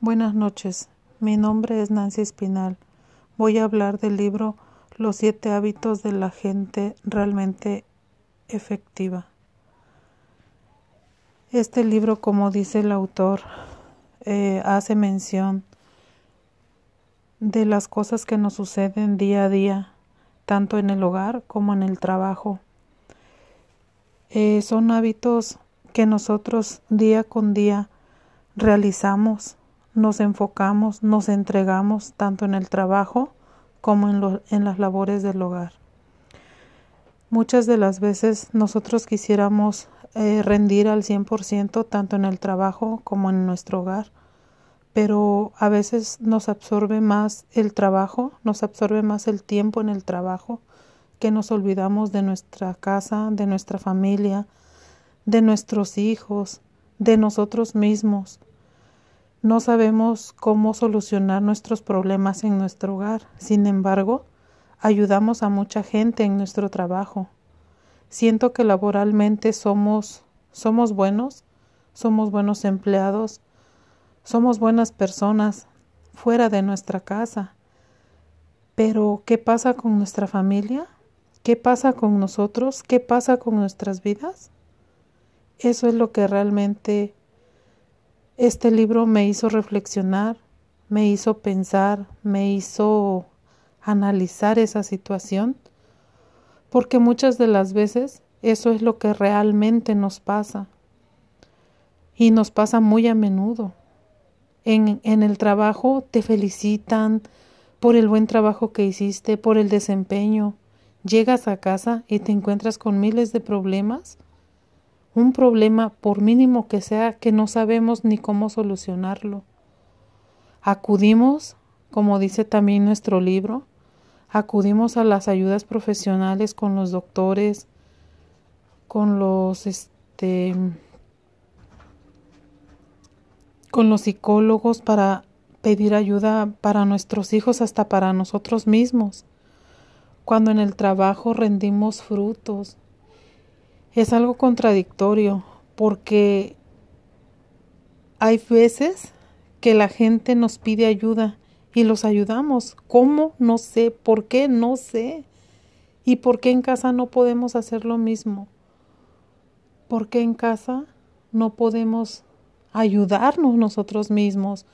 Buenas noches, mi nombre es Nancy Espinal. Voy a hablar del libro Los siete hábitos de la gente realmente efectiva. Este libro, como dice el autor, eh, hace mención de las cosas que nos suceden día a día, tanto en el hogar como en el trabajo. Eh, son hábitos que nosotros día con día realizamos, nos enfocamos, nos entregamos tanto en el trabajo como en, en las labores del hogar. Muchas de las veces nosotros quisiéramos eh, rendir al 100% tanto en el trabajo como en nuestro hogar, pero a veces nos absorbe más el trabajo, nos absorbe más el tiempo en el trabajo que nos olvidamos de nuestra casa, de nuestra familia, de nuestros hijos, de nosotros mismos. No sabemos cómo solucionar nuestros problemas en nuestro hogar. Sin embargo, ayudamos a mucha gente en nuestro trabajo. Siento que laboralmente somos somos buenos, somos buenos empleados, somos buenas personas fuera de nuestra casa. Pero ¿qué pasa con nuestra familia? ¿Qué pasa con nosotros? ¿Qué pasa con nuestras vidas? Eso es lo que realmente este libro me hizo reflexionar, me hizo pensar, me hizo analizar esa situación, porque muchas de las veces eso es lo que realmente nos pasa y nos pasa muy a menudo. En, en, el trabajo te felicitan por el buen trabajo que hiciste, por el desempeño. Llegas a casa y te encuentras con miles de problemas un problema, por mínimo que sea, que no sabemos ni cómo solucionarlo. Acudimos, como dice también nuestro libro, acudimos a las ayudas profesionales con los doctores, con los este con los psicólogos para pedir ayuda para nuestros hijos hasta para nosotros mismos. Cuando en el trabajo rendimos frutos, es algo contradictorio porque hay veces que la gente nos pide ayuda y los ayudamos. ¿Cómo? No sé. ¿Por qué? No sé. ¿Y por qué en casa no podemos hacer lo mismo? ¿Por qué en casa no podemos ayudarnos nosotros mismos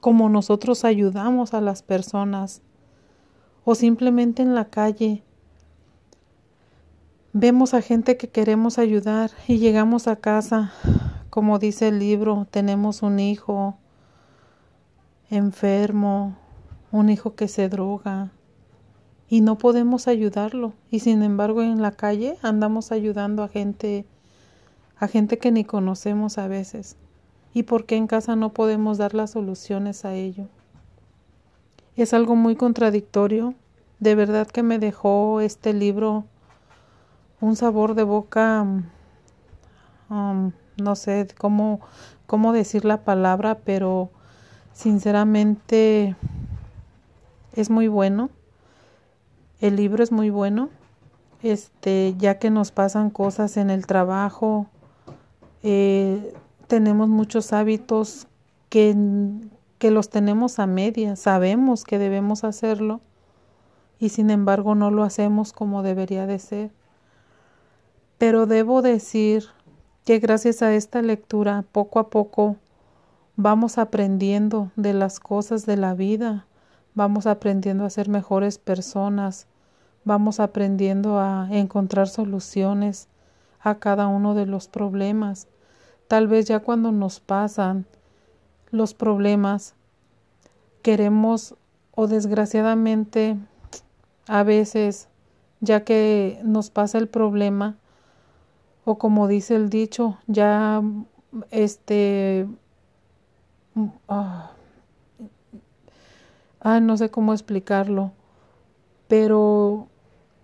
como nosotros ayudamos a las personas? O simplemente en la calle Vemos a gente que queremos ayudar y llegamos a casa, como dice el libro, tenemos un hijo enfermo, un hijo que se droga y no podemos ayudarlo y sin embargo en la calle andamos ayudando a gente a gente que ni conocemos a veces. ¿Y por qué en casa no podemos dar las soluciones a ello? Es algo muy contradictorio. De verdad que me dejó este libro un sabor de boca, um, no sé cómo, cómo decir la palabra, pero sinceramente es muy bueno. El libro es muy bueno. Este, ya que nos pasan cosas en el trabajo, eh, tenemos muchos hábitos que, que los tenemos a media, sabemos que debemos hacerlo y sin embargo no lo hacemos como debería de ser. Pero debo decir que gracias a esta lectura poco a poco vamos aprendiendo de las cosas de la vida, vamos aprendiendo a ser mejores personas, vamos aprendiendo a encontrar soluciones a cada uno de los problemas. Tal vez ya cuando nos pasan los problemas, queremos o desgraciadamente a veces, ya que nos pasa el problema, o como dice el dicho, ya este ah, ah, no sé cómo explicarlo, pero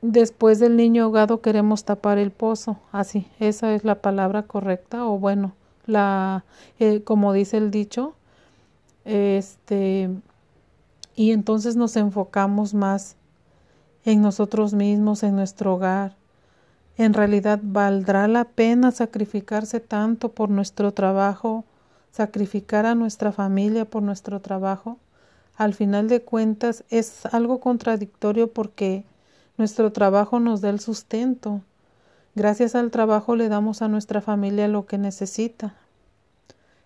después del niño ahogado queremos tapar el pozo, así, esa es la palabra correcta o bueno, la eh, como dice el dicho, este y entonces nos enfocamos más en nosotros mismos, en nuestro hogar, en realidad, ¿valdrá la pena sacrificarse tanto por nuestro trabajo sacrificar a nuestra familia por nuestro trabajo, al final de cuentas es algo contradictorio porque nuestro trabajo nos da el sustento. Gracias al trabajo le damos a nuestra familia lo que necesita.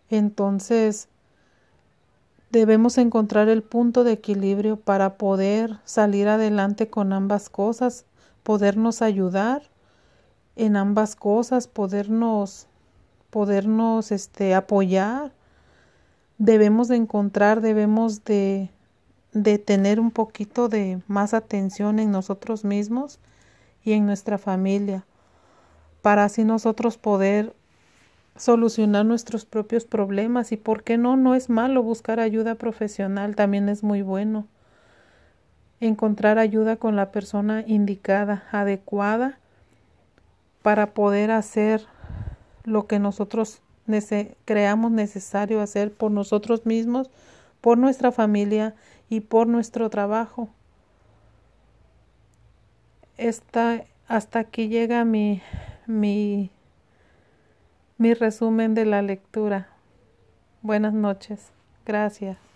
Entonces, debemos encontrar el punto de equilibrio para poder salir adelante con ambas cosas, podernos ayudar en ambas cosas, podernos podernos este apoyar. Debemos de encontrar, debemos de de tener un poquito de más atención en nosotros mismos y en nuestra familia para así nosotros poder solucionar nuestros propios problemas y por qué no, no es malo buscar ayuda profesional, también es muy bueno encontrar ayuda con la persona indicada, adecuada, para poder hacer lo que nosotros creamos necesario hacer por nosotros mismos, por nuestra familia y por nuestro trabajo. Esta, hasta aquí llega mi, mi mi resumen de la lectura. Buenas noches. Gracias.